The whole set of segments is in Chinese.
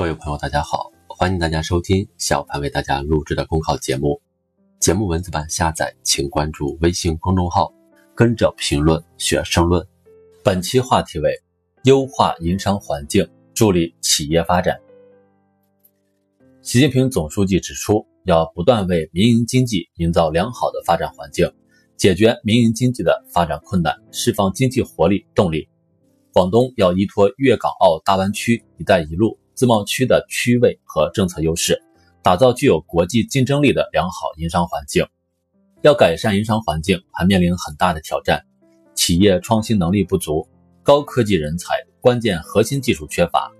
各位朋友，大家好，欢迎大家收听小潘为大家录制的公考节目。节目文字版下载，请关注微信公众号，跟着评论学申论。本期话题为优化营商环境，助力企业发展。习近平总书记指出，要不断为民营经济营造良好的发展环境，解决民营经济的发展困难，释放经济活力动力。广东要依托粤港澳大湾区、一带一路。自贸区的区位和政策优势，打造具有国际竞争力的良好营商环境。要改善营商环境，还面临很大的挑战：企业创新能力不足，高科技人才、关键核心技术缺乏，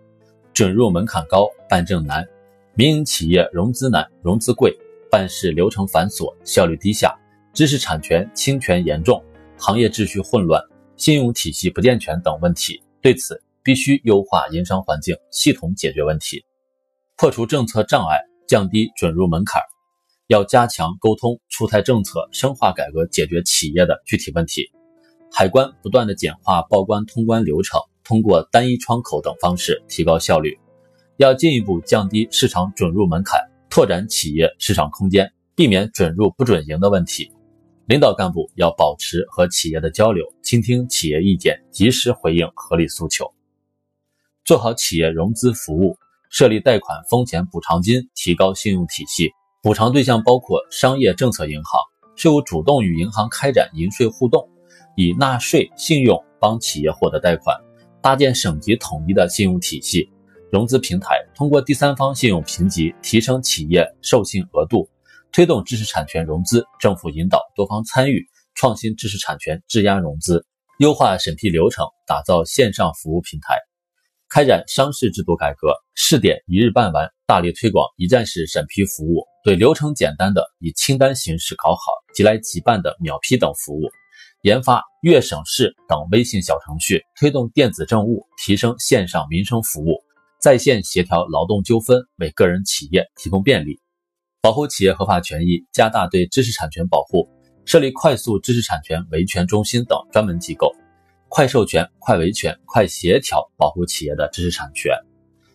准入门槛高，办证难，民营企业融资难、融资贵，办事流程繁琐、效率低下，知识产权侵权严重，行业秩序混乱，信用体系不健全等问题。对此，必须优化营商环境，系统解决问题，破除政策障碍，降低准入门槛。要加强沟通，出台政策，深化改革，解决企业的具体问题。海关不断的简化报关通关流程，通过单一窗口等方式提高效率。要进一步降低市场准入门槛，拓展企业市场空间，避免准入不准营的问题。领导干部要保持和企业的交流，倾听企业意见，及时回应合理诉求。做好企业融资服务，设立贷款风险补偿金，提高信用体系。补偿对象包括商业政策银行，税务主动与银行开展银税互动，以纳税、信用帮企业获得贷款。搭建省级统一的信用体系，融资平台通过第三方信用评级提升企业授信额度，推动知识产权融资。政府引导多方参与，创新知识产权质押融资，优化审批流程，打造线上服务平台。开展商事制度改革，试点一日办完，大力推广一站式审批服务，对流程简单的以清单形式搞好，即来即办的秒批等服务，研发粤省事等微信小程序，推动电子政务，提升线上民生服务，在线协调劳动纠纷，为个人企业提供便利，保护企业合法权益，加大对知识产权保护，设立快速知识产权维权中心等专门机构。快授权、快维权、快协调，保护企业的知识产权，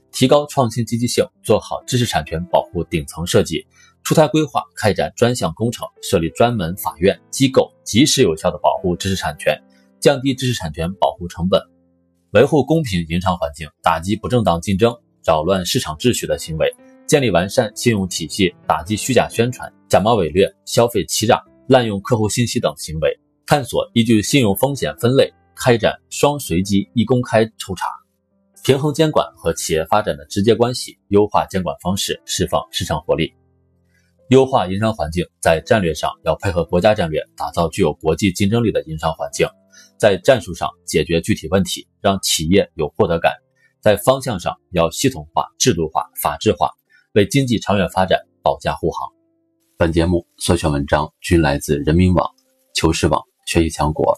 提高创新积极性，做好知识产权保护顶层设计，出台规划，开展专项工程，设立专门法院机构，及时有效的保护知识产权，降低知识产权保护成本，维护公平营商环境，打击不正当竞争、扰乱市场秩序的行为，建立完善信用体系，打击虚假宣传、假冒伪劣、消费欺诈、滥用客户信息等行为，探索依据信用风险分类。开展双随机一公开抽查，平衡监管和企业发展的直接关系，优化监管方式，释放市场活力，优化营商环境。在战略上要配合国家战略，打造具有国际竞争力的营商环境；在战术上解决具体问题，让企业有获得感；在方向上要系统化、制度化、法治化，为经济长远发展保驾护航。本节目所选文章均来自人民网、求是网、学习强国。